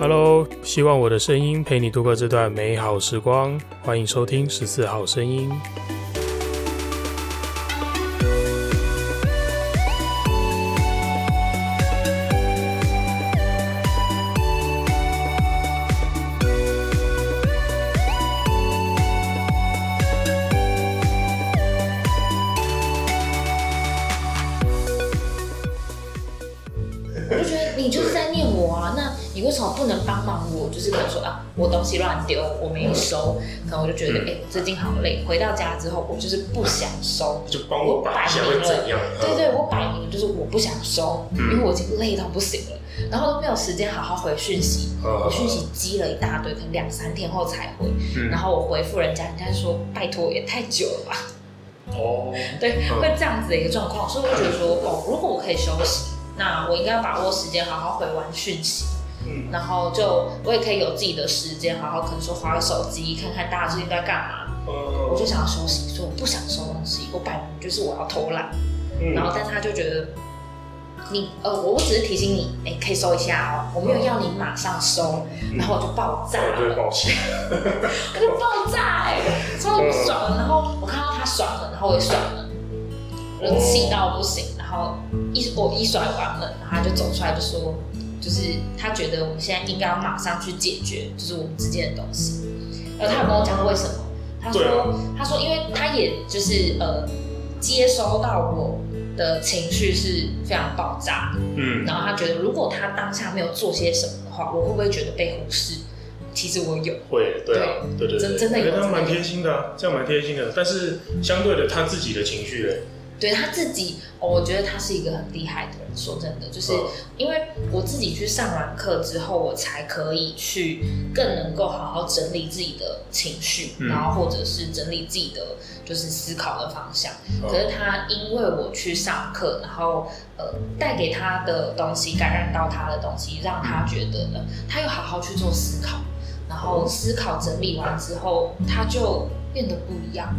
Hello，希望我的声音陪你度过这段美好时光。欢迎收听十四号声音。最近好累。回到家之后，我就是不想收，就帮我摆一下会怎样？对对，我摆明了就是我不想收，嗯、因为我已经累到不行了，然后都没有时间好好回讯息，嗯、我讯息积了一大堆，可能两三天后才回，嗯、然后我回复人家，人家说拜托也太久了吧？哦，对，嗯、会这样子的一个状况，所以我觉得说，哦，如果我可以休息，那我应该要把握时间，好好回完讯息。嗯，然后就我也可以有自己的时间，好好可能说划个手机，看看大家最近在干嘛。嗯，我就想要休息，说我不想收东西，我摆明就是我要偷懒。嗯，然后但是他就觉得你呃，我只是提醒你，哎，可以收一下哦，我没有要你马上收，然后我就爆炸了，对，抱歉，我就爆炸哎，超不爽。然后我看到他爽了，然后我也爽了，我就气到不行。然后一我一甩完了，然后他就走出来就说。就是他觉得我们现在应该要马上去解决，就是我们之间的东西。然后他有跟我讲过为什么？他说，啊、他说，因为他也就是呃，接收到我的情绪是非常爆炸的。嗯。然后他觉得，如果他当下没有做些什么的话，我会不会觉得被忽视？其实我有。会，对啊，对对对，真真的有。他蛮贴心的、啊，这样蛮贴心的。但是相对的，他自己的情绪嘞。对他自己，我觉得他是一个很厉害的人。说真的，就是因为我自己去上完课之后，我才可以去更能够好好整理自己的情绪，嗯、然后或者是整理自己的就是思考的方向。嗯、可是他因为我去上课，然后呃带给他的东西，感染到他的东西，让他觉得呢，他又好好去做思考，然后思考整理完之后，他就变得不一样。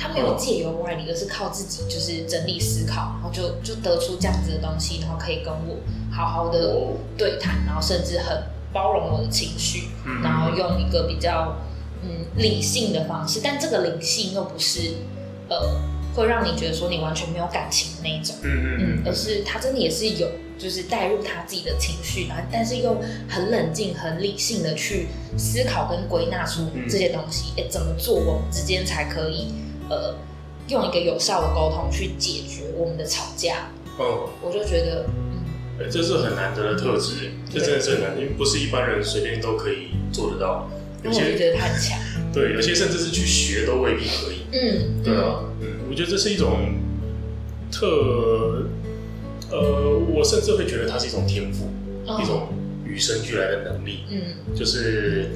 他没有借由外力，而是靠自己，就是整理思考，然后就就得出这样子的东西，然后可以跟我好好的对谈，然后甚至很包容我的情绪，然后用一个比较嗯理性的方式，但这个理性又不是呃会让你觉得说你完全没有感情的那一种，嗯嗯，而是他真的也是有，就是带入他自己的情绪，然后但是又很冷静、很理性的去思考跟归纳出这些东西，哎，怎么做我们之间才可以。呃，用一个有效的沟通去解决我们的吵架。哦，我就觉得，嗯，欸、这是很难得的特质，这真的是很难，因为不是一般人随便都可以做得到。有些我就觉得他很强。对，有些甚至是去学都未必可以。嗯，对啊，嗯，我觉得这是一种特，呃，我甚至会觉得它是一种天赋，哦、一种与生俱来的能力。嗯，就是。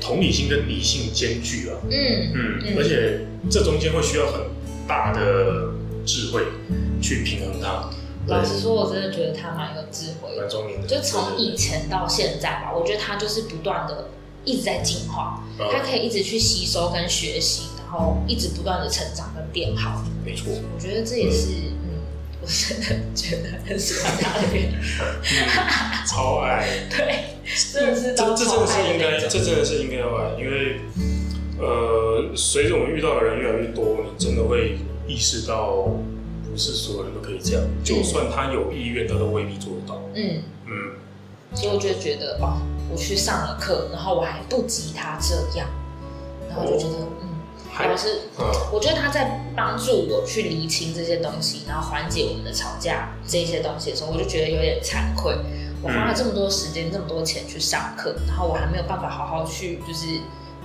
同理心跟理性兼具啊，嗯嗯，而且这中间会需要很大的智慧去平衡它。老实说，我真的觉得他蛮有智慧，蛮聪明的。就从以前到现在吧，我觉得他就是不断的一直在进化，他可以一直去吸收跟学习，然后一直不断的成长跟变好。没错，我觉得这也是。我真的觉得很喜欢他的原因，超爱，对，真的是这这真的是应该，这真的是应该要爱，因为呃，随着我们遇到的人越来越多，你真的会意识到，不是所有人都可以这样，就算他有意愿，他都未必做得到。嗯。嗯，所以我就觉得哦，我去上了课，然后我还不及他这样，然后我就觉得嗯。还是，我觉得他在帮助我去厘清这些东西，然后缓解我们的吵架这些东西的时候，我就觉得有点惭愧。我花了这么多时间、这么多钱去上课，然后我还没有办法好好去，就是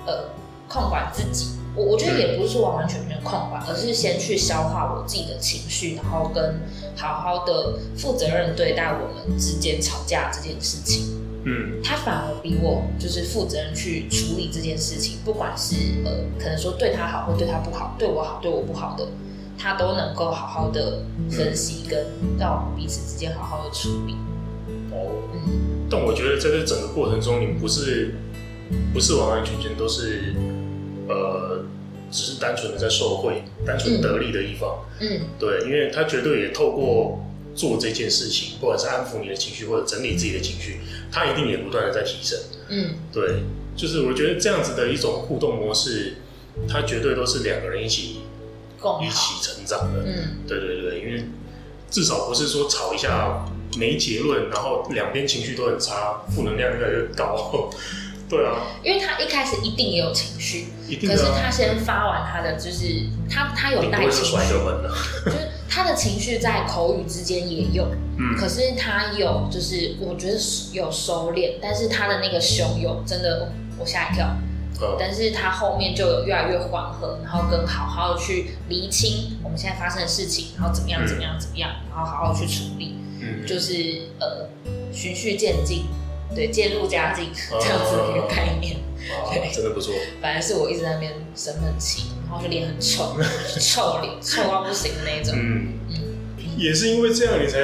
呃控管自己。我我觉得也不是说完完全全控管，而是先去消化我自己的情绪，然后跟好好的负责任对待我们之间吵架这件事情。嗯，他反而比我就是负责任去处理这件事情，不管是呃，可能说对他好或对他不好，对我好对我不好的，他都能够好好的分析跟让我们彼此之间好好的处理。哦，嗯，但我觉得在这整个过程中，你们不是不是完完全全都是呃，只是单纯的在受贿，单纯得利的一方。嗯，对，因为他绝对也透过。做这件事情，不管是安抚你的情绪或者整理自己的情绪，他一定也不断的在提升。嗯，对，就是我觉得这样子的一种互动模式，它绝对都是两个人一起一起成长的。嗯，对对对，因为至少不是说吵一下没结论，然后两边情绪都很差，负能量越来越高。对啊，因为他一开始一定也有情绪，一定啊、可是他先发完他的，就是他他有带情绪，就是他的情绪在口语之间也有，嗯，可是他有就是我觉得有收敛，但是他的那个凶有真的我吓一跳，嗯，但是他后面就有越来越缓和，然后跟好好的去厘清我们现在发生的事情，然后怎么样怎么样怎么样，然后好好去处理，嗯，就是呃循序渐进。对，渐入佳境这样子的一个概念，啊、对，真的不错。反正是我一直在那边生闷气，然后就脸很臭，臭脸，臭到不行的那种。嗯嗯，也是因为这样，你才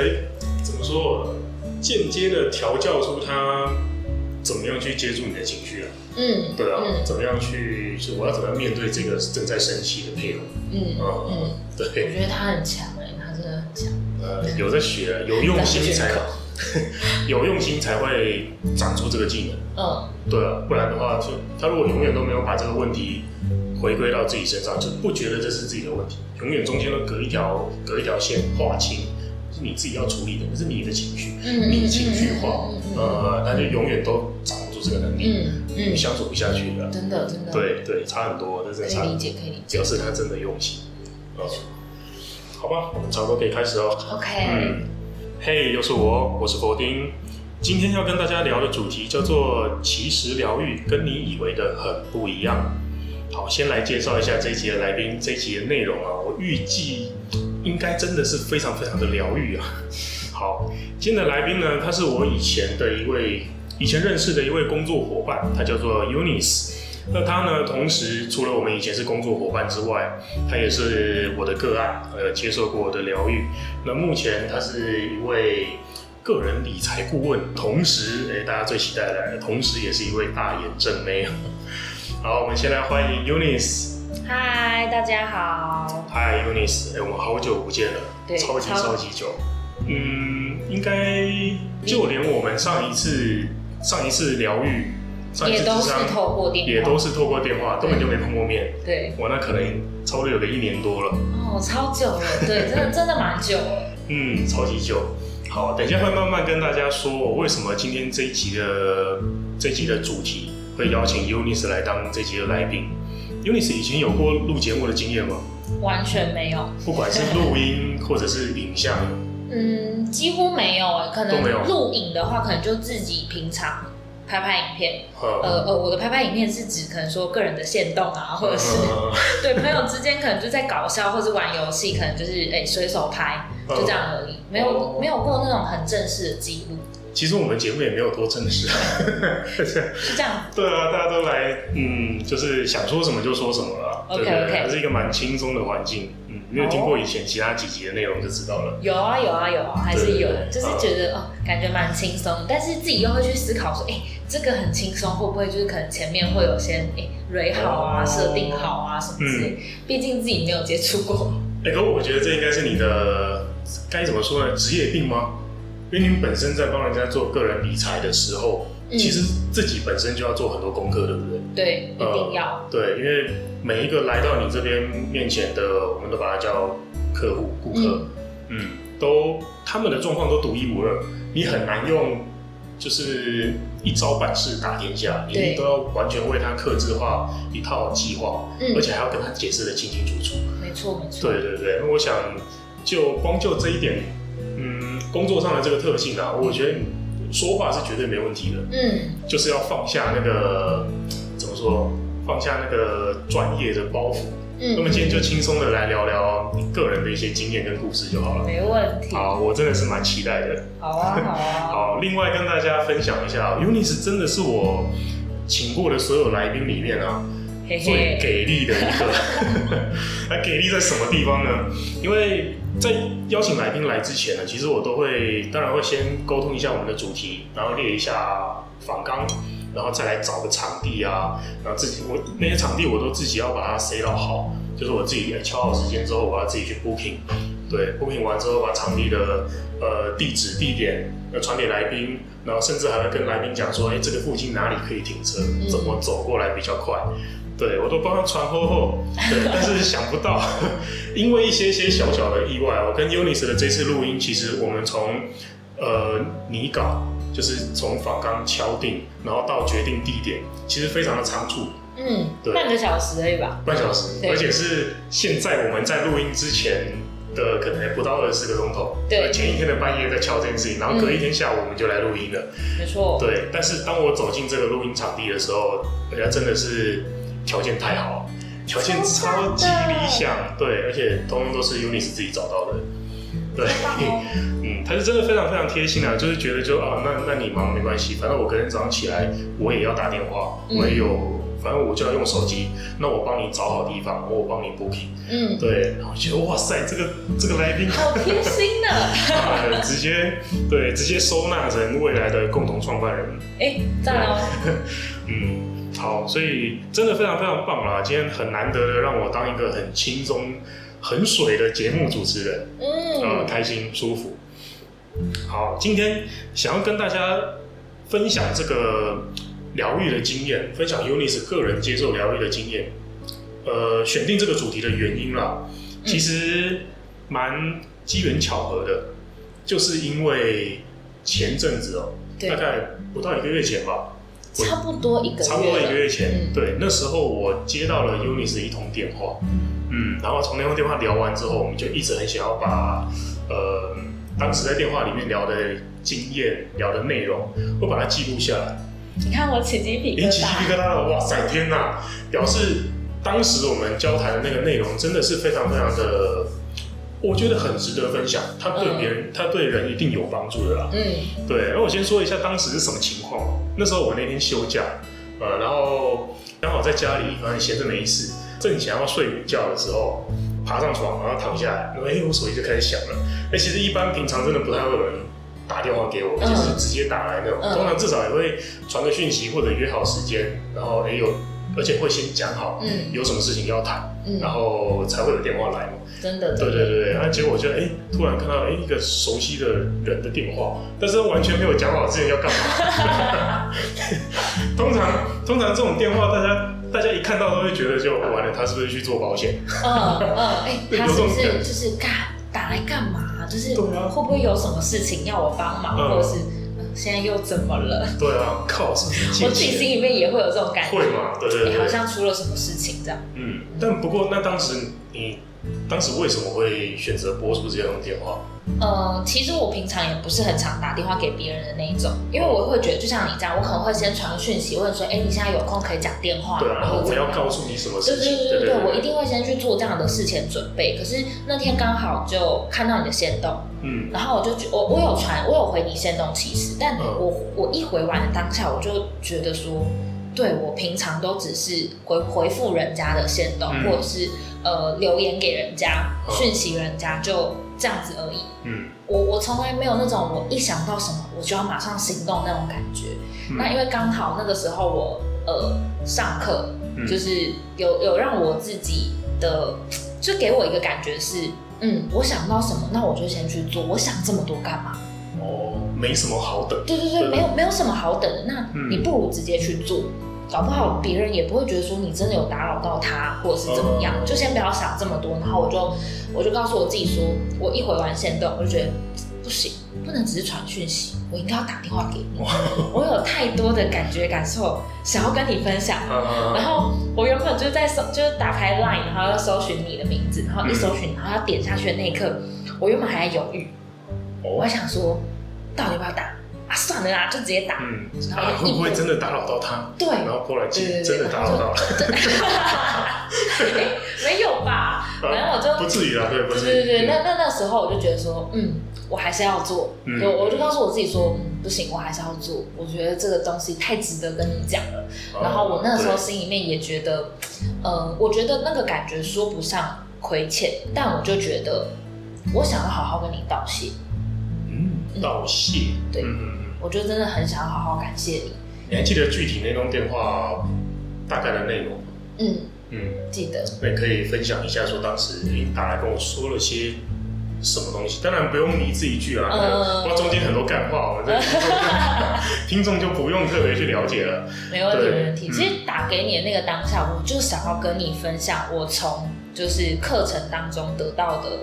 怎么说，间接的调教出他怎么样去接住你的情绪啊？嗯，对啊，嗯、怎么样去，就我要怎么样面对这个正在生气的配偶？嗯嗯嗯，对，我觉得他很强哎，他真的很强。呃，有在学，有用心才好。有用心才会长出这个技能。嗯，对啊，不然的话，就他如果永远都没有把这个问题回归到自己身上，就不觉得这是自己的问题，永远中间都隔一条隔一条线划清，是你自己要处理的，那是你的情绪，嗯、你的情绪化，呃，那就永远都掌握住这个能力，嗯嗯，相处不下去的，真的真的，对对，差很多，这真的差，可以理解可以理解，表示他真的用心。嗯，好吧，我们差不多可以开始哦。OK。嗯嘿，又是我，我是佛丁。今天要跟大家聊的主题叫做“其实疗愈跟你以为的很不一样”。好，先来介绍一下这一集的来宾。这一集的内容啊，我预计应该真的是非常非常的疗愈啊。好，今天的来宾呢，他是我以前的一位以前认识的一位工作伙伴，他叫做 Unis。那他呢，同时除了我们以前是工作伙伴之外，他也是我的个案，呃，接受过我的疗愈。那目前他是一位个人理财顾问，同时，哎、欸，大家最期待的，同时也是一位大眼正妹。好，我们先来欢迎 Eunice。嗨，大家好。嗨，Eunice，哎，我们好久不见了，对，超级超级久。嗯，应该就连我们上一次上一次疗愈。也都是透过电话，也都是透过电话，根本就没碰过面。对，我那可能差不多有个一年多了。哦，超久了，对，真的 真的蛮久了。嗯，超级久。好，等一下会慢慢跟大家说，我为什么今天这一集的这一集的主题会邀请 Eunice 来当这集的来宾。Eunice 以前有过录节目的经验吗？完全没有。不管是录音或者是影像，嗯，几乎没有诶，可能录影的话，可能就自己平常。拍拍影片，呃呃，我的拍拍影片是指可能说个人的现动啊，或者是 对朋友之间可能就在搞笑，或是玩游戏，可能就是哎随手拍，就这样而已，没有没有过那种很正式的记录。其实我们节目也没有多正式，是这样。对啊，大家都来，嗯，就是想说什么就说什么了，OK OK，还是一个蛮轻松的环境。嗯没有听过以前其他几集的内容就知道了。有啊有啊有啊，还是有，就是觉得哦，感觉蛮轻松，但是自己又会去思考说，哎，这个很轻松，会不会就是可能前面会有些哎蕊好啊，设定好啊什么之类。毕竟自己没有接触过。哎，可我觉得这应该是你的该怎么说呢？职业病吗？因为你本身在帮人家做个人理财的时候，其实自己本身就要做很多功课，对不对？对，一定要。对，因为。每一个来到你这边面前的，我们都把它叫客户、顾客，嗯，嗯，都他们的状况都独一无二，你很难用就是一招百式打天下，你都要完全为他克制化一套计划，嗯，而且还要跟他解释的清清楚楚。没错，没错。对对对，那我想就光就这一点，嗯，工作上的这个特性啊，我觉得说话是绝对没问题的，嗯，就是要放下那个怎么说？放下那个专业的包袱，嗯，那么今天就轻松的来聊聊你个人的一些经验跟故事就好了。没问题。好，我真的是蛮期待的。好啊，好啊。好，另外跟大家分享一下，Eunice 真的是我请过的所有来宾里面啊，嘿嘿最给力的一个。那给力在什么地方呢？因为在邀请来宾来之前呢，其实我都会，当然会先沟通一下我们的主题，然后列一下访纲。然后再来找个场地啊，然后自己我那些场地我都自己要把它塞到好，就是我自己敲好时间之后，我要自己去 booking，对，booking 完之后把场地的呃地址地点呃传给来宾，然后甚至还会跟来宾讲说，哎，这个附近哪里可以停车，怎么走过来比较快。对，我都帮他传后后，对，但是想不到，因为一些些小小的意外，我跟 Eunice 的这次录音，其实我们从呃拟稿，就是从访纲敲定，然后到决定地点，其实非常的仓促，嗯，对，半个小时而已吧，半小时，而且是现在我们在录音之前的可能还不到二十个钟头，对，前一天的半夜在敲这件事情，然后隔一天下午我们就来录音了，没错，对，但是当我走进这个录音场地的时候，人家真的是。条件太好，条件超级理想，对，而且通通都是 Eunice 自己找到的，对，嗯，他是真的非常非常贴心啊，就是觉得就啊，那那你忙没关系，反正我隔天早上起来我也要打电话，我也有，反正我就要用手机，那我帮你找好地方，我帮你 booking，嗯，对，然后觉得哇塞，这个这个来宾好贴心的，直接对，直接收纳成未来的共同创办人，哎，赞哦，嗯。好，所以真的非常非常棒啦！今天很难得的让我当一个很轻松、很水的节目主持人，嗯，呃，开心舒服。好，今天想要跟大家分享这个疗愈的经验，分享 Eunice 个人接受疗愈的经验。呃，选定这个主题的原因啦，其实蛮机缘巧合的，就是因为前阵子哦、喔，大概不到一个月前吧。差不多一个月，差不多一个月前，嗯、对，那时候我接到了的一通电话，嗯，然后从那通电话聊完之后，我们就一直很想要把，呃，当时在电话里面聊的经验、聊的内容，会把它记录下来。你看我起鸡皮疙瘩，起鸡皮疙瘩了，哇塞，天哪！表示当时我们交谈的那个内容真的是非常非常的。我觉得很值得分享，他对别人，他对人一定有帮助的啦。嗯，对。那我先说一下当时是什么情况。那时候我那天休假，呃，然后刚好在家里，反正闲着没事，正想要睡午觉的时候，爬上床，然后躺下来，哎、欸，我手机就开始响了。哎、欸，其实一般平常真的不太会有人打电话给我，就是直接打来那种。嗯、通常至少也会传个讯息或者约好时间，然后哎、欸、有，而且会先讲好，嗯，有什么事情要谈，嗯，然后才会有电话来嘛。真的，对对对对，然后结果我就哎，突然看到哎一个熟悉的人的电话，但是完全没有讲好之前要干嘛。通常通常这种电话，大家大家一看到都会觉得就完了，他是不是去做保险？嗯嗯，哎，他是不是就是干打来干嘛？就是会不会有什么事情要我帮忙，或者是现在又怎么了？对啊，靠，是不是？我自己心里面也会有这种感觉，会嘛？对对对，好像出了什么事情这样。嗯，但不过那当时你。当时为什么会选择拨出这通电话？呃，其实我平常也不是很常打电话给别人的那一种，因为我会觉得，就像你这样，我可能会先传个讯息，问说，哎，你现在有空可以讲电话？对啊，然后我要告诉你什么事情？对对对我一定会先去做这样的事前准备。可是那天刚好就看到你的线动，嗯，然后我就觉我我有传，我有回你线动其实，但我我一回完的当下，我就觉得说，对，我平常都只是回回复人家的线动，或者是。呃，留言给人家，讯息人家，就这样子而已。嗯，我我从来没有那种我一想到什么我就要马上行动那种感觉。嗯、那因为刚好那个时候我呃上课，就是有有让我自己的，就给我一个感觉是，嗯，我想到什么，那我就先去做。我想这么多干嘛？哦，没什么好等。对对对，没有没有什么好等的。那你不如直接去做。搞不好别人也不会觉得说你真的有打扰到他，或者是怎么样，就先不要想这么多。然后我就我就告诉我自己说，我一回完线动，我就觉得不行，不能只是传讯息，我应该要打电话给你。我有太多的感觉感受想要跟你分享。然后我原本就是在搜，就是打开 Line，然后要搜寻你的名字，然后一搜寻，然后要点下去的那一刻，我原本还在犹豫，我还想说到底要不要打。啊，算了啦，就直接打。嗯，然后会不会真的打扰到他？对，然后过来接，真的打扰到了。没有吧？反正我就不至于啦，对，不至于。对对对，那那那时候我就觉得说，嗯，我还是要做。嗯，我就告诉我自己说，嗯，不行，我还是要做。我觉得这个东西太值得跟你讲了。然后我那时候心里面也觉得，嗯，我觉得那个感觉说不上亏欠，但我就觉得我想要好好跟你道谢。嗯，道谢。对。嗯我就真的很想好好感谢你。你还记得具体那通电话大概的内容吗？嗯嗯，记得。那你可以分享一下，说当时你打来跟我说了些什么东西？当然不用一字一句啊，不过中间很多干话，我们这 听众就不用特别去了解了。没问题，没问题。其实打给你的那个当下，我就想要跟你分享我从就是课程当中得到的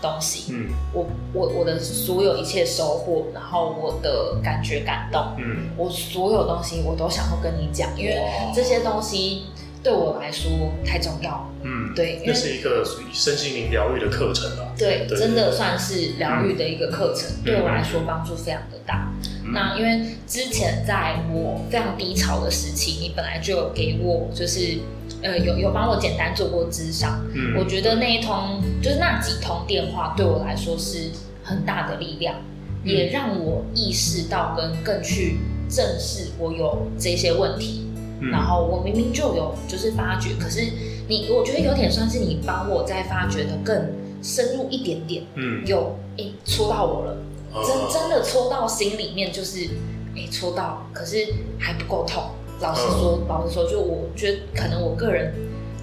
东西。嗯，我我我的所有一切收获，然后我的感觉感动，嗯，我所有东西我都想要跟你讲，因为这些东西。对我来说太重要，嗯，对，那是一个属于身心灵疗愈的课程了，对，对真的算是疗愈的一个课程，嗯、对我来说帮助非常的大。嗯、那因为之前在我非常低潮的时期，你本来就有给我，就是呃，有有帮我简单做过咨商，嗯，我觉得那一通就是那几通电话对我来说是很大的力量，嗯、也让我意识到跟更去正视我有这些问题。然后我明明就有就是发觉，可是你我觉得有点算是你帮我再发掘的更深入一点点，嗯，有诶戳到我了，真真的戳到心里面，就是诶戳到，可是还不够痛。老实说，老实说，就我觉得可能我个人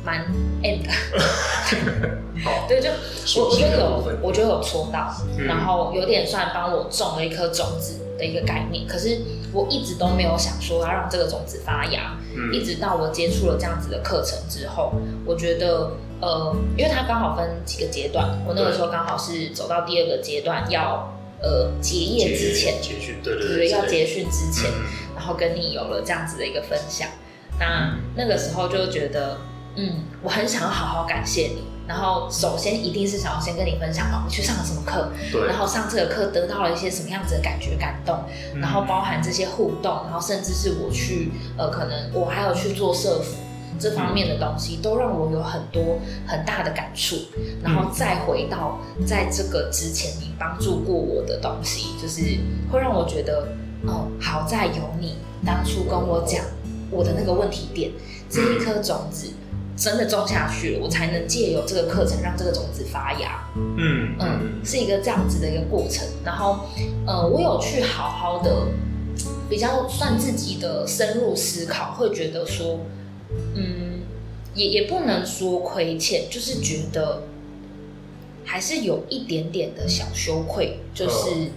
蛮 M 的，对，就我我觉得有，我觉得有戳到，然后有点算帮我种了一颗种子的一个概念，可是我一直都没有想说要让这个种子发芽。嗯、一直到我接触了这样子的课程之后，我觉得，呃，因为它刚好分几个阶段，我那个时候刚好是走到第二个阶段，要呃结业之前，结训，对对对，对，要结训之前，嗯、然后跟你有了这样子的一个分享，那那个时候就觉得，嗯，我很想要好好感谢你。然后首先一定是想要先跟你分享哦，我去上了什么课，对然后上这个课得到了一些什么样子的感觉感动，嗯、然后包含这些互动，然后甚至是我去呃，可能我还有去做社服这方面的东西，嗯、都让我有很多很大的感触。然后再回到在这个之前你帮助过我的东西，就是会让我觉得哦，好在有你当初跟我讲我的那个问题点，这一颗种子。真的种下去了，我才能借由这个课程让这个种子发芽。嗯嗯，是一个这样子的一个过程。然后，呃，我有去好好的比较算自己的深入思考，会觉得说，嗯，也也不能说亏欠，就是觉得还是有一点点的小羞愧，就是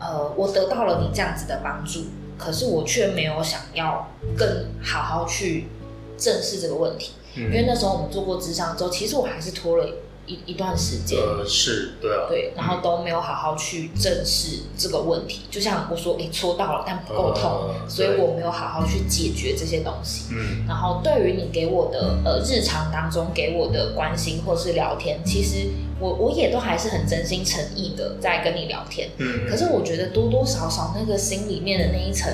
呃，我得到了你这样子的帮助，可是我却没有想要更好好去正视这个问题。因为那时候我们做过智商之后，其实我还是拖了一一段时间。呃，是，对啊。对，然后都没有好好去正视这个问题。就像我说，哎，戳到了，但不够痛，所以我没有好好去解决这些东西。嗯。然后对于你给我的呃日常当中给我的关心或是聊天，其实我我也都还是很真心诚意的在跟你聊天。嗯。可是我觉得多多少少那个心里面的那一层。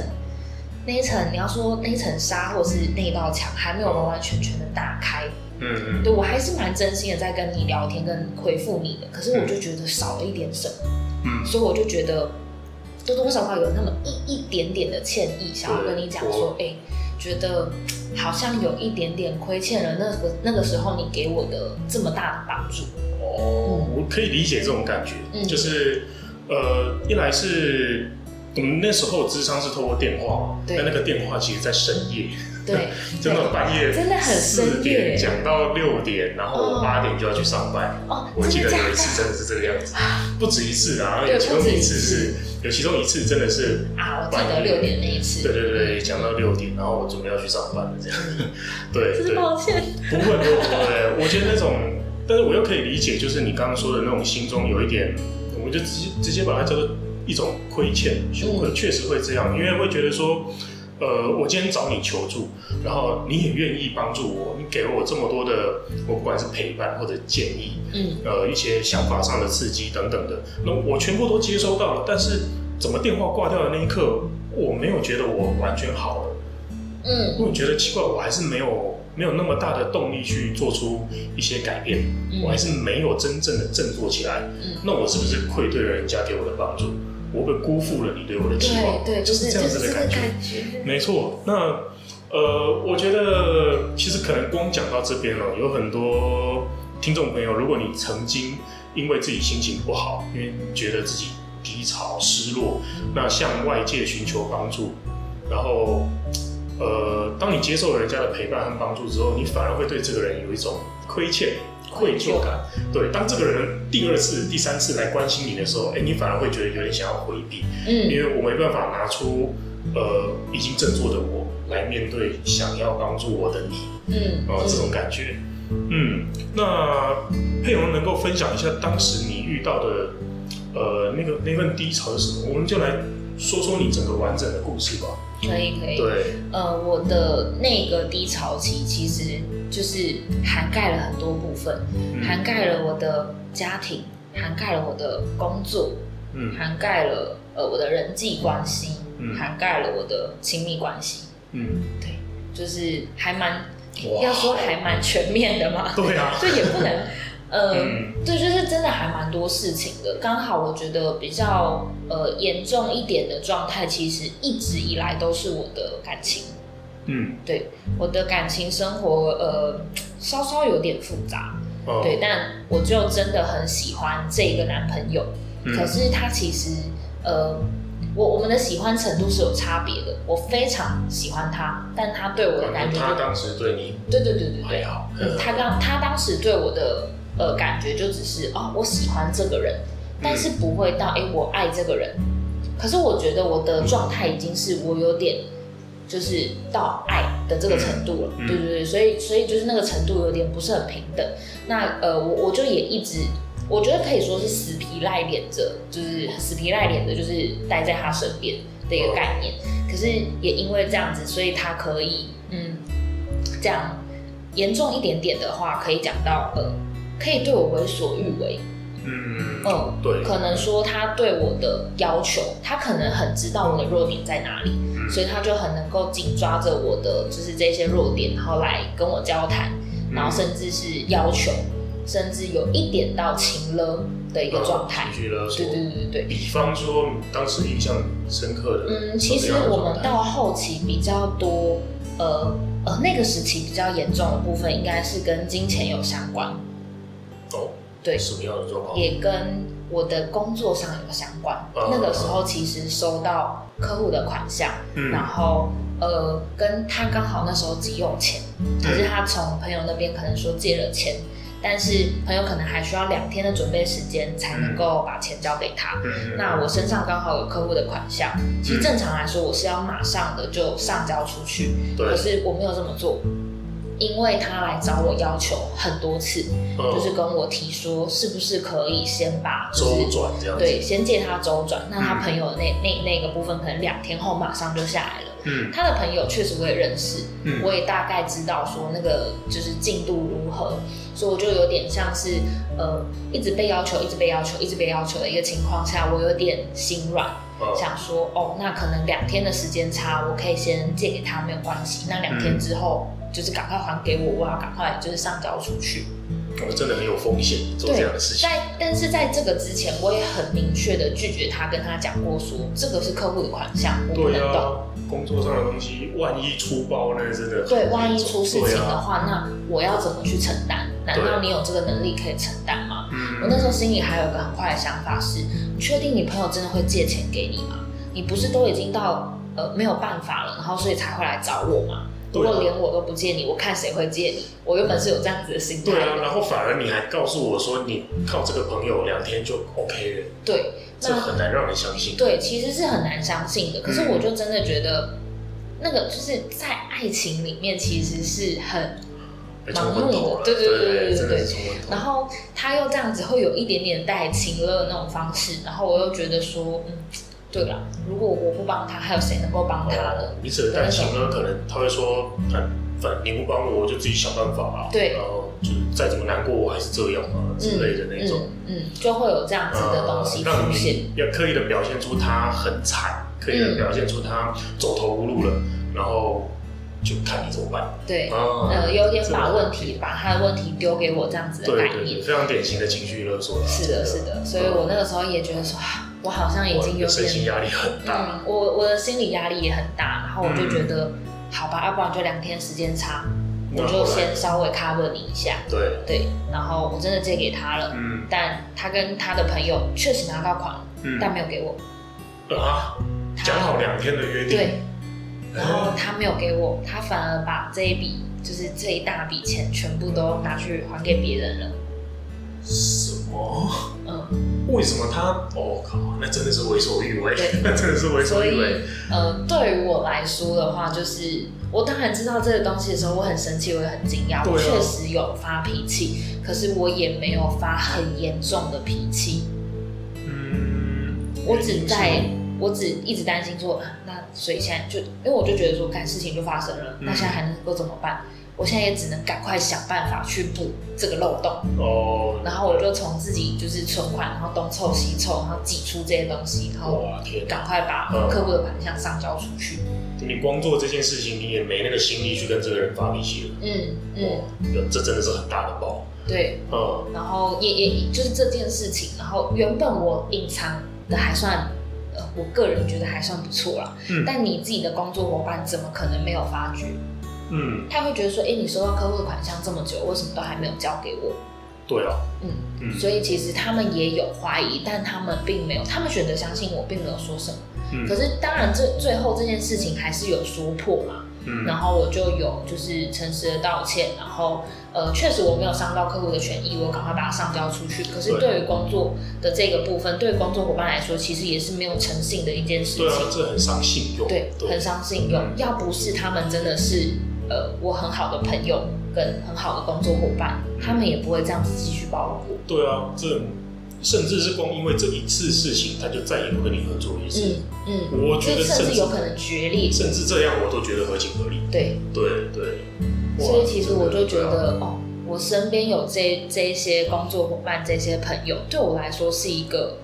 那一层，你要说那一层纱或者是那一道墙还没有完完全全的打开，嗯嗯，对，我还是蛮真心的在跟你聊天跟回复你的，可是我就觉得少了一点什么，嗯，所以我就觉得多多少少有那么一一点点的歉意，想要跟你讲说，哎、欸，觉得好像有一点点亏欠了那个那个时候你给我的这么大的帮助。哦，嗯、我可以理解这种感觉，嗯、就是呃，一来是。我们那时候智商是透过电话，但那个电话其实在深夜，对，真的半夜，真的很深夜，讲到六点，然后八点就要去上班。哦，我记得有一次真的是这个样子，不止一次啊，有其中一次是，有其中一次真的是啊，我记得六点那一次，对对对，讲到六点，然后我准备要去上班了这样，对，真抱歉，不会不会，我觉得那种，但是我又可以理解，就是你刚刚说的那种心中有一点，我们就直接直接把它叫做。一种亏欠，羞愧，确实会这样，因为会觉得说，呃，我今天找你求助，然后你也愿意帮助我，你给了我这么多的，我不管是陪伴或者建议，嗯，呃，一些想法上的刺激等等的，那我全部都接收到了，但是怎么电话挂掉的那一刻，我没有觉得我完全好了，嗯，因为我觉得奇怪，我还是没有没有那么大的动力去做出一些改变，嗯，我还是没有真正的振作起来，嗯，那我是不是愧对了人家给我的帮助？我被辜负了你对我的期望，对，对，就是这样子的感觉。感觉没错，那呃，我觉得其实可能光讲到这边了，有很多听众朋友，如果你曾经因为自己心情不好，因为觉得自己低潮、失落，那向外界寻求帮助，然后呃，当你接受了人家的陪伴和帮助之后，你反而会对这个人有一种亏欠。愧疚感。对，当这个人第二次、第三次来关心你的时候，哎，你反而会觉得有点想要回避，嗯，因为我没办法拿出呃已经振作的我来面对想要帮助我的你，嗯，呃，这种感觉，嗯，那佩蓉能够分享一下当时你遇到的呃那个那份低潮是什么？我们就来说说你整个完整的故事吧。可以可以，对，呃，我的那个低潮期其实就是涵盖了很多部分，嗯、涵盖了我的家庭，涵盖了我的工作，嗯，涵盖了呃我的人际关系，嗯，涵盖了我的亲密关系，嗯，对，就是还蛮，要说还蛮全面的嘛，对啊，就也不能。呃，嗯、对，就是真的还蛮多事情的。刚好我觉得比较呃严重一点的状态，其实一直以来都是我的感情。嗯，对，我的感情生活呃稍稍有点复杂。哦、对，但我就真的很喜欢这个男朋友。嗯、可是他其实呃，我我们的喜欢程度是有差别的。我非常喜欢他，但他对我的感觉，他当时对你，对对对对对，还好。嗯，他刚他当时对我的。呃，感觉就只是哦，我喜欢这个人，但是不会到哎、欸，我爱这个人。可是我觉得我的状态已经是我有点，就是到爱的这个程度了。嗯、对对对，所以所以就是那个程度有点不是很平等。那呃，我我就也一直，我觉得可以说是死皮赖脸着，就是死皮赖脸的，就是待在他身边的一个概念。可是也因为这样子，所以他可以嗯，这样严重一点点的话，可以讲到呃。可以对我为所欲为，嗯嗯，对，可能说他对我的要求，他可能很知道我的弱点在哪里，嗯、所以他就很能够紧抓着我的就是这些弱点，然后来跟我交谈，嗯、然后甚至是要求，甚至有一点到情了的一个状态，对对对对对。比方说，当时印象深刻的，嗯，其实我们到后期比较多，呃呃，那个时期比较严重的部分，应该是跟金钱有相关。哦，对，什么样的状况？也跟我的工作上有相关。啊、那个时候其实收到客户的款项，嗯、然后呃，跟他刚好那时候急用钱，可、嗯、是他从朋友那边可能说借了钱，但是朋友可能还需要两天的准备时间才能够把钱交给他。嗯、那我身上刚好有客户的款项，其实正常来说我是要马上的就上交出去，嗯、可是我没有这么做。因为他来找我要求很多次，嗯、就是跟我提说，是不是可以先把周转这样，对，先借他周转。那他朋友那、嗯、那那个部分，可能两天后马上就下来了。嗯，他的朋友确实我也认识，嗯、我也大概知道说那个就是进度如何，所以我就有点像是呃一直被要求，一直被要求，一直被要求的一个情况下，我有点心软，嗯、想说哦，那可能两天的时间差，我可以先借给他没有关系。那两天之后。嗯就是赶快还给我，我要赶快就是上交出去。我真的很有风险做这样的事情。在但是在这个之前，我也很明确的拒绝他，跟他讲过说，这个是客户的款项，我不能动。啊、工作上的东西，万一出包呢？真的。对，万一出事情的话，啊、那我要怎么去承担？难道你有这个能力可以承担吗？嗯。我那时候心里还有个很坏的想法是：你确定你朋友真的会借钱给你吗？你不是都已经到呃没有办法了，然后所以才会来找我吗？如果连我都不借你，我看谁会借你？我原本是有这样子的心态。对啊，然后反而你还告诉我说，你靠这个朋友两天就 OK 了。对，这很难让人相信。对，其实是很难相信的。可是我就真的觉得，嗯、那个就是在爱情里面其实是很盲目的。对对对对对对对。然后他又这样子会有一点点带情乐的那种方式，然后我又觉得说，嗯。对了，如果我不帮他，还有谁能够帮他呢？彼此的感情呢？可能他会说，反反正你不帮我，我就自己想办法啊。对，然后就是再怎么难过，我还是这样啊之类的那种。嗯，就会有这样子的东西出现。要刻意的表现出他很惨，刻意的表现出他走投无路了，然后就看你怎么办。对，呃，有点把问题把他的问题丢给我这样子的概念，非常典型的情绪勒索。是的，是的，所以我那个时候也觉得说。我好像已经有点，心理压力很大。嗯，我我的心理压力也很大，然后我就觉得，嗯、好吧，要不然就两天时间差，我就先稍微 cover 你一下。对对，然后我真的借给他了，嗯，但他跟他的朋友确实拿到款了，嗯，但没有给我。啊？讲好两天的约定。对。然后他没有给我，他反而把这一笔就是这一大笔钱全部都拿去还给别人了。什么？嗯，为什么他？哦靠，那真的是为所欲为，那真的是为所欲为。呃，对于我来说的话，就是我当然知道这个东西的时候，我很生气，我也很惊讶，我确实有发脾气，可是我也没有发很严重的脾气。嗯，我只在，我只一直担心说，那所以现在就，因为我就觉得说，看事情就发生了，那现在还能够怎么办？我现在也只能赶快想办法去补这个漏洞哦，然后我就从自己就是存款，然后东凑西凑，然后挤出这些东西，然后赶快把客户的款项上交出去。你光做这件事情，你也没那个心力去跟这个人发脾气了。嗯嗯，这真的是很大的包。对，嗯，然后也也就是这件事情，然后原本我隐藏的还算，呃，我个人觉得还算不错啦。嗯，但你自己的工作伙伴怎么可能没有发觉？嗯，他会觉得说，哎、欸，你收到客户的款项这么久，为什么都还没有交给我？对啊，嗯嗯，所以其实他们也有怀疑，但他们并没有，他们选择相信我，并没有说什么。嗯，可是当然这最后这件事情还是有说破嘛。嗯，然后我就有就是诚实的道歉，然后呃，确实我没有伤到客户的权益，我赶快把它上交出去。可是对于工作的这个部分，对于工作伙伴来说，其实也是没有诚信的一件事情。对啊，这很伤信用。对，对很伤信用。嗯、要不是他们真的是。呃，我很好的朋友跟很好的工作伙伴，他们也不会这样子继续包容我。对啊，这甚至是光因为这一次事情，他就再也不跟你合作一次。嗯嗯，我觉得甚至有可能决裂，甚至这样我都觉得合情合理。对对对，所以其实我就觉得，哦，我身边有这这些工作伙伴，这些朋友，对我来说是一个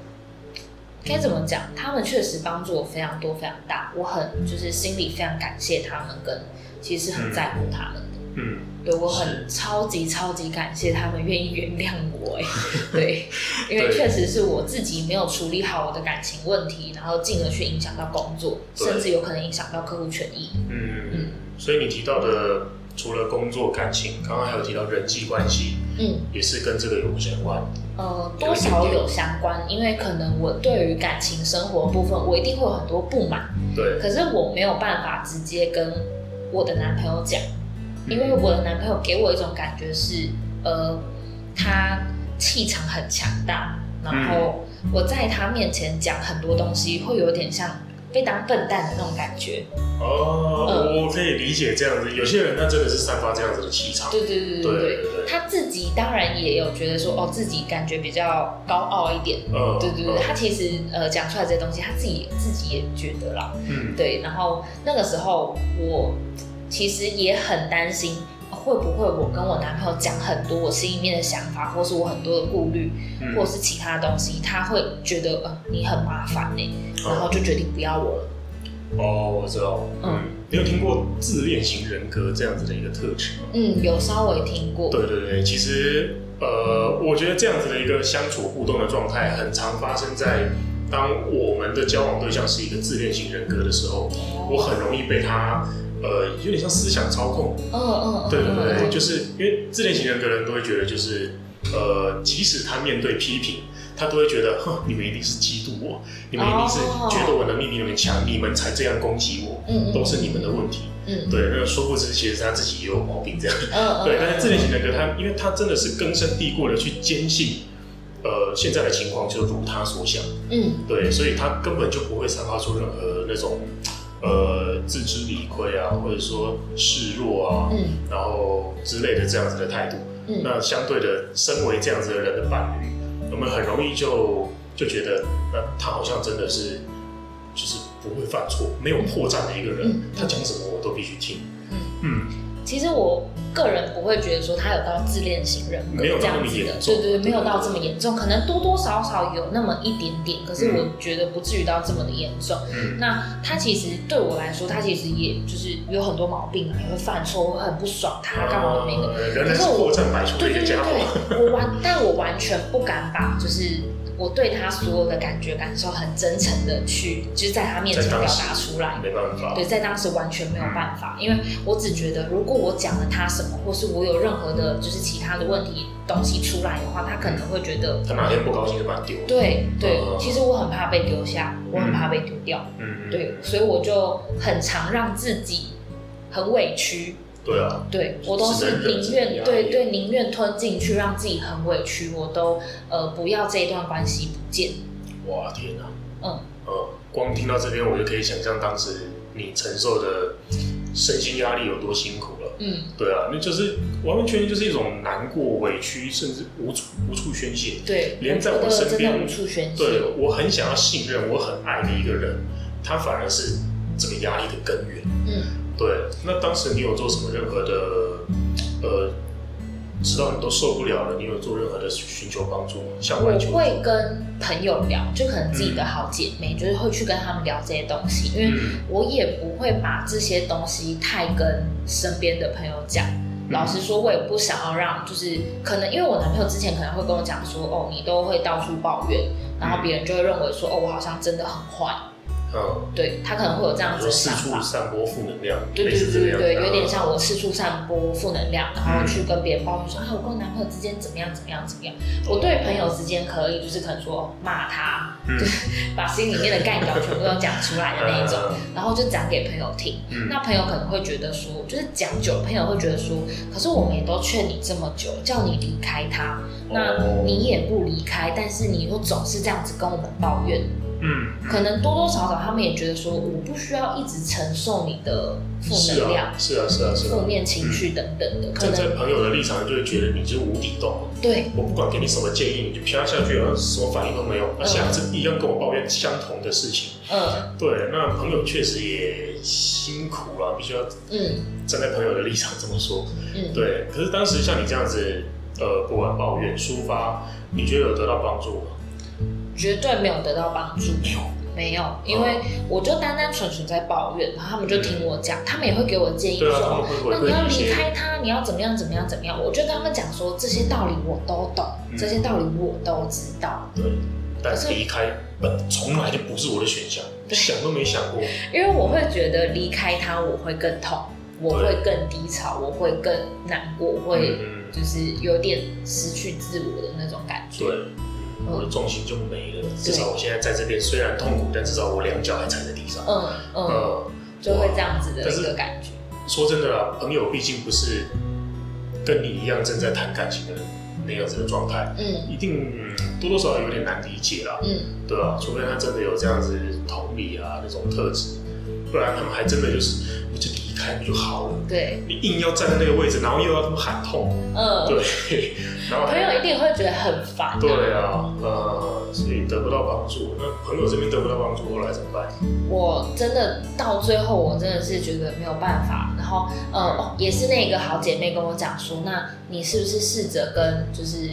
该怎么讲？他们确实帮助我非常多，非常大。我很就是心里非常感谢他们跟。其实很在乎他们的，嗯，对，我很超级超级感谢他们愿意原谅我，哎，对，因为确实是我自己没有处理好我的感情问题，然后进而去影响到工作，甚至有可能影响到客户权益。嗯嗯，所以你提到的除了工作感情，刚刚还有提到人际关系，嗯，也是跟这个有相关。呃，多少有相关，因为可能我对于感情生活部分，我一定会有很多不满，对，可是我没有办法直接跟。我的男朋友讲，因为我的男朋友给我一种感觉是，呃，他气场很强大，然后我在他面前讲很多东西，会有点像被当笨蛋的那种感觉。哦，嗯、我可以理解这样子，有些人他真的是散发这样子的气场。对对对对对，对，对他自己当然也有觉得说，哦，自己感觉比较高傲一点。嗯，对对对，他其实呃讲出来这些东西，他自己自己也觉得啦。嗯，对，然后那个时候我。其实也很担心，会不会我跟我男朋友讲很多我心里面的想法，或是我很多的顾虑，嗯、或是其他东西，他会觉得呃你很麻烦呢，然后就决定不要我了。哦，我知道。嗯，你有听过自恋型人格这样子的一个特质吗？嗯，有稍微听过。对对对，其实呃，我觉得这样子的一个相处互动的状态，很常发生在当我们的交往对象是一个自恋型人格的时候，我很容易被他。呃，有点像思想操控。嗯嗯，对对对，就是因为自恋型人格人都会觉得，就是呃，即使他面对批评，他都会觉得，哼，你们一定是嫉妒我，你们一定是觉得我能力比你们强，你们才这样攻击我，嗯，都是你们的问题。嗯，对，那殊不知其实他自己也有毛病，这样。嗯 对，但是自恋型人格他，因为他真的是根深蒂固的去坚信，呃，现在的情况就如他所想。嗯，对，所以他根本就不会散发出任何那种。呃，自知理亏啊，或者说示弱啊，嗯，然后之类的这样子的态度，嗯，那相对的，身为这样子的人的伴侣，我们很容易就就觉得，那他好像真的是，就是不会犯错、没有破绽的一个人，嗯，他讲什么我都必须听，嗯嗯。其实我个人不会觉得说他有到自恋型人格这样子的，对对对，没有到这么严重，可能多多少少有那么一点点，可是我觉得不至于到这么的严重。嗯，那他其实对我来说，他其实也就是有很多毛病啊，也会犯错，我很不爽他干嘛的那个。可是我对对对对，我完，但我完全不敢把就是。我对他所有的感觉感受很真诚的去，就是在他面前表达出来。没办法。对，在当时完全没有办法，因为我只觉得，如果我讲了他什么，或是我有任何的，就是其他的问题东西出来的话，他可能会觉得他哪天不高兴就把他丢了。对对，其实我很怕被丢下，我很怕被丢掉。嗯对，所以我就很常让自己很委屈，对啊，对我都是宁愿对对宁愿吞进去，让自己很委屈，我都呃不要这一段关系不见。哇天哪！嗯呃，光听到这边，我就可以想象当时你承受的身心压力有多辛苦了。嗯，对啊，那就是完完全全就是一种难过、委屈，甚至无处无处宣泄。对，连在我身边无处宣泄。对，我很想要信任，我很爱的一个人，他反而是这个压力的根源。嗯。对，那当时你有做什么任何的，呃，知道你都受不了了，你有做任何的寻求帮助吗？向外求助？我会跟朋友聊，就可能自己的好姐妹，嗯、就是会去跟他们聊这些东西，因为我也不会把这些东西太跟身边的朋友讲。嗯、老实说，我也不想要让，就是可能因为我男朋友之前可能会跟我讲说，哦，你都会到处抱怨，然后别人就会认为说，哦，我好像真的很坏。嗯，对他可能会有这样子的想法，四处散播负能量，对对对对对，有点像我四处散播负能量，然后去跟别人抱怨说，啊，我跟我男朋友之间怎么样怎么样怎么样。我对朋友之间可以，就是可能说骂他，就是把心里面的干掉全部都讲出来的那一种，然后就讲给朋友听。那朋友可能会觉得说，就是讲久，朋友会觉得说，可是我们也都劝你这么久，叫你离开他，那你也不离开，但是你又总是这样子跟我们抱怨。嗯，可能多多少少他们也觉得说，我不需要一直承受你的负能量，是啊是啊是啊，负面情绪等等的。可能在朋友的立场就会觉得你就是无底洞，对，我不管给你什么建议，你就飘下去，然后什么反应都没有，而且还是一样跟我抱怨相同的事情。嗯，对，那朋友确实也辛苦了，必须要嗯站在朋友的立场这么说。嗯，对。可是当时像你这样子，呃，不管抱怨抒发，你觉得有得到帮助吗？绝对没有得到帮助，没有，没有，因为我就单单纯纯在抱怨，然后他们就听我讲，他们也会给我建议说，那你要离开他，你要怎么样怎么样怎么样，我就跟他们讲说，这些道理我都懂，这些道理我都知道，对，但是离开本从来就不是我的选项，想都没想过，因为我会觉得离开他我会更痛，我会更低潮，我会更难过，会就是有点失去自我的那种感觉，对。我的重心就没了，至少我现在在这边虽然痛苦，但至少我两脚还踩在地上。嗯嗯，就会这样子的一个感觉。说真的啦，朋友毕竟不是跟你一样正在谈感情的那样子的状态，嗯，一定多多少少有点难理解啦，嗯，对吧？除非他真的有这样子同理啊那种特质，不然他们还真的就是。开不就好了？对，你硬要站在那个位置，然后又要这么喊痛，嗯，对，然后朋友一定会觉得很烦。对啊，呃，所以得不到帮助。那朋友这边得不到帮助，后来怎么办？我真的到最后，我真的是觉得没有办法。然后，呃，哦，也是那个好姐妹跟我讲说，那你是不是试着跟就是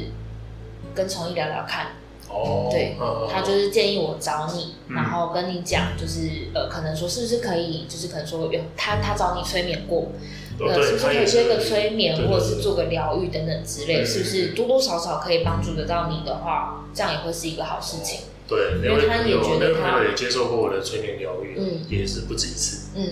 跟从医聊聊看？哦，对，他就是建议我找你，然后跟你讲，就是呃，可能说是不是可以，就是可能说有他他找你催眠过，呃，是不是可以做个催眠，或者是做个疗愈等等之类，是不是？多多少少可以帮助得到你的话，这样也会是一个好事情。对，因为他也觉得他也接受过我的催眠疗愈，嗯，也是不止一次，嗯，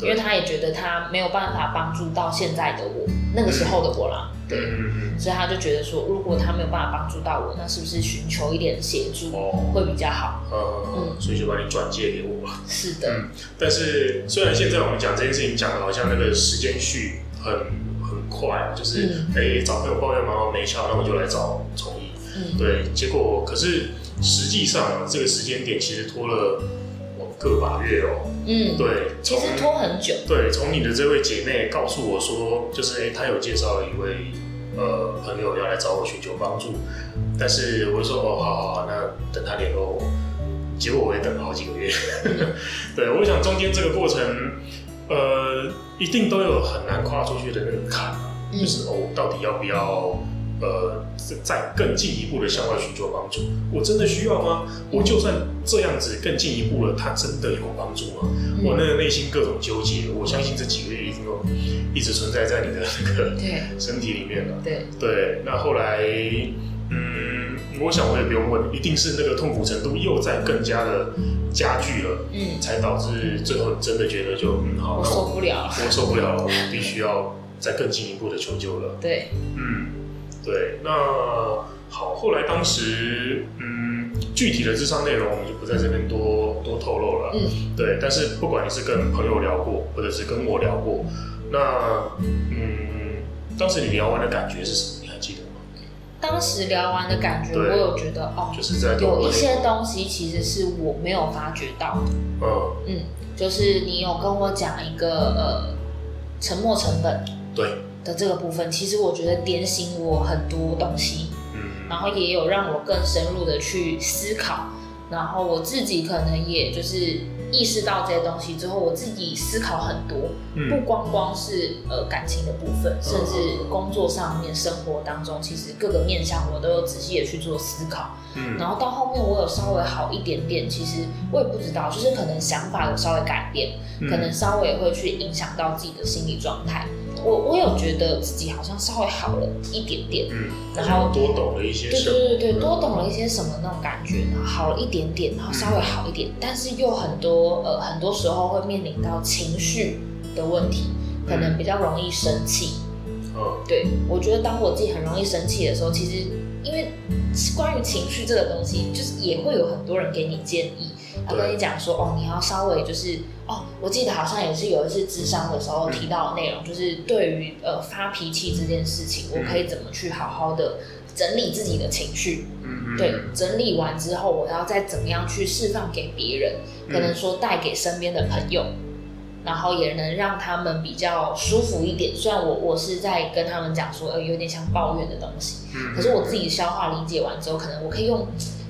因为他也觉得他没有办法帮助到现在的我，那个时候的我啦。对，所以他就觉得说，如果他没有办法帮助到我，那是不是寻求一点协助会比较好？嗯，所以就把你转借给我。是的。嗯，但是虽然现在我们讲这件事情讲的好像那个时间序很很快，就是哎找朋友抱怨嘛，没效，那我就来找从医。嗯，对，结果可是实际上这个时间点其实拖了个把月哦。嗯，对，其实拖很久。对，从你的这位姐妹告诉我说，就是哎，她有介绍一位呃朋友要来找我寻求帮助，但是我就说哦，好好好，那等他联络我。结果我也等了好几个月。对，我想中间这个过程，呃，一定都有很难跨出去的那个坎，就是哦，到底要不要？呃，再更进一步的向外寻求帮助，我真的需要吗？我就算这样子更进一步了，他真的有帮助吗？嗯、我那个内心各种纠结，我相信这几个月一定都一直存在在你的那个身体里面了。对对，那后来，嗯，我想我也不用问，一定是那个痛苦程度又在更加的加剧了，嗯，才导致最后真的觉得就嗯好，我受不了了，我受不了了，我必须要再更进一步的求救了。对，嗯。对，那好，后来当时，嗯，具体的智商内容我们就不在这边多多透露了。嗯，对，但是不管你是跟朋友聊过，或者是跟我聊过，那嗯，当时你聊完的感觉是什么？你还记得吗？当时聊完的感觉，我有觉得哦，就是在有一些东西其实是我没有发觉到的。嗯嗯，就是你有跟我讲一个呃沉默成本对的这个部分，其实我觉得点醒我很多东西。嗯，然后也有让我更深入的去思考，然后我自己可能也就是。意识到这些东西之后，我自己思考很多，嗯、不光光是呃感情的部分，甚至工作上面、生活当中，其实各个面向我都有仔细的去做思考。嗯，然后到后面我有稍微好一点点，其实我也不知道，就是可能想法有稍微改变，嗯、可能稍微会去影响到自己的心理状态。我我有觉得自己好像稍微好了一点点，嗯，然后多懂了一些，对对对对，多懂了一些什么那种感觉，然后好了一点点，然后稍微好一点，但是又很多呃很多时候会面临到情绪的问题，可能比较容易生气，嗯，对，我觉得当我自己很容易生气的时候，其实因为关于情绪这个东西，就是也会有很多人给你建议。他跟你讲说，哦，你要稍微就是，哦，我记得好像也是有一次智商的时候提到的内容，嗯、就是对于呃发脾气这件事情，我可以怎么去好好的整理自己的情绪，嗯、对，整理完之后，我要再怎么样去释放给别人，可能说带给身边的朋友，然后也能让他们比较舒服一点。虽然我我是在跟他们讲说，呃，有点像抱怨的东西，可是我自己消化理解完之后，可能我可以用。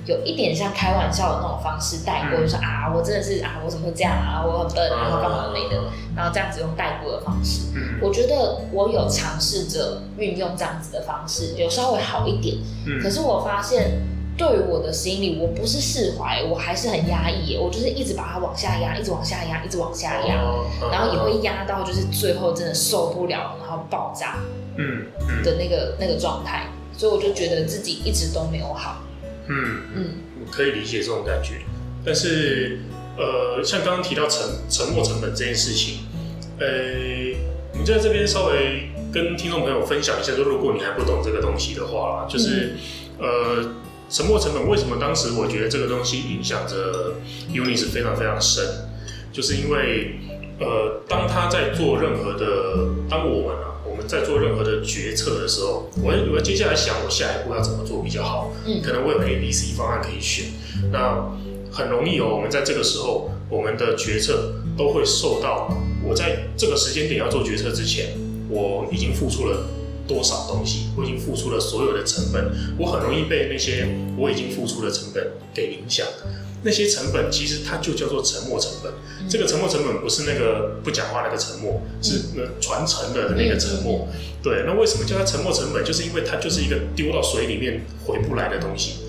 有一点像开玩笑的那种方式带过，就说啊，我真的是啊，我怎么会这样啊，我很笨，然后干嘛没的，然后这样子用带过的方式。我觉得我有尝试着运用这样子的方式，有稍微好一点。可是我发现，对于我的心理，我不是释怀，我还是很压抑，我就是一直把它往下压，一直往下压，一直往下压，然后也会压到就是最后真的受不了，然后爆炸，嗯的那个那个状态。所以我就觉得自己一直都没有好。嗯。嗯，我可以理解这种感觉，但是呃，像刚刚提到沉沉没成本这件事情，呃，我们在这边稍微跟听众朋友分享一下，说如果你还不懂这个东西的话，就是、嗯、呃，沉没成本为什么当时我觉得这个东西影响着 Eunice 非常非常深，就是因为呃，当他在做任何的，当我们啊。在做任何的决策的时候，我我接下来想我下一步要怎么做比较好，嗯，可能我有 A、B、C 方案可以选，那很容易哦。我们在这个时候，我们的决策都会受到我在这个时间点要做决策之前，我已经付出了多少东西，我已经付出了所有的成本，我很容易被那些我已经付出的成本给影响。那些成本其实它就叫做沉没成本。嗯、这个沉没成本不是那个不讲话那个沉默，嗯、是那传承的那个沉默。嗯、对，那为什么叫它沉没成本？就是因为它就是一个丢到水里面回不来的东西。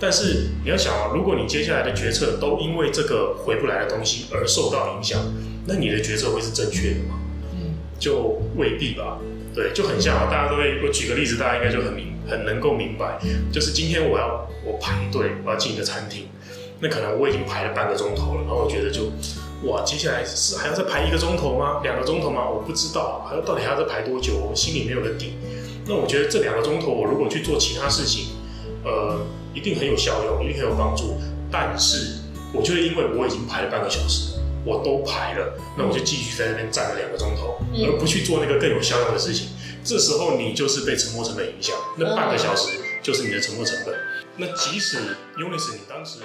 但是你要想啊，如果你接下来的决策都因为这个回不来的东西而受到影响，那你的决策会是正确的吗？嗯，就未必吧。对，就很像啊，大家都会。我举个例子，大家应该就很明很能够明白，就是今天我要我排队，我要进一个餐厅。那可能我已经排了半个钟头了，然后我觉得就，哇，接下来是还要再排一个钟头吗？两个钟头吗？我不知道，还要到底还要再排多久？我心里没有个底。那我觉得这两个钟头，我如果去做其他事情，呃，一定很有效用，一定很有帮助。但是，我觉得因为我已经排了半个小时，我都排了，那我就继续在那边站了两个钟头，而不去做那个更有效用的事情。这时候你就是被沉没成本影响，那半个小时就是你的沉没成本。那即使 Eunice 你当时。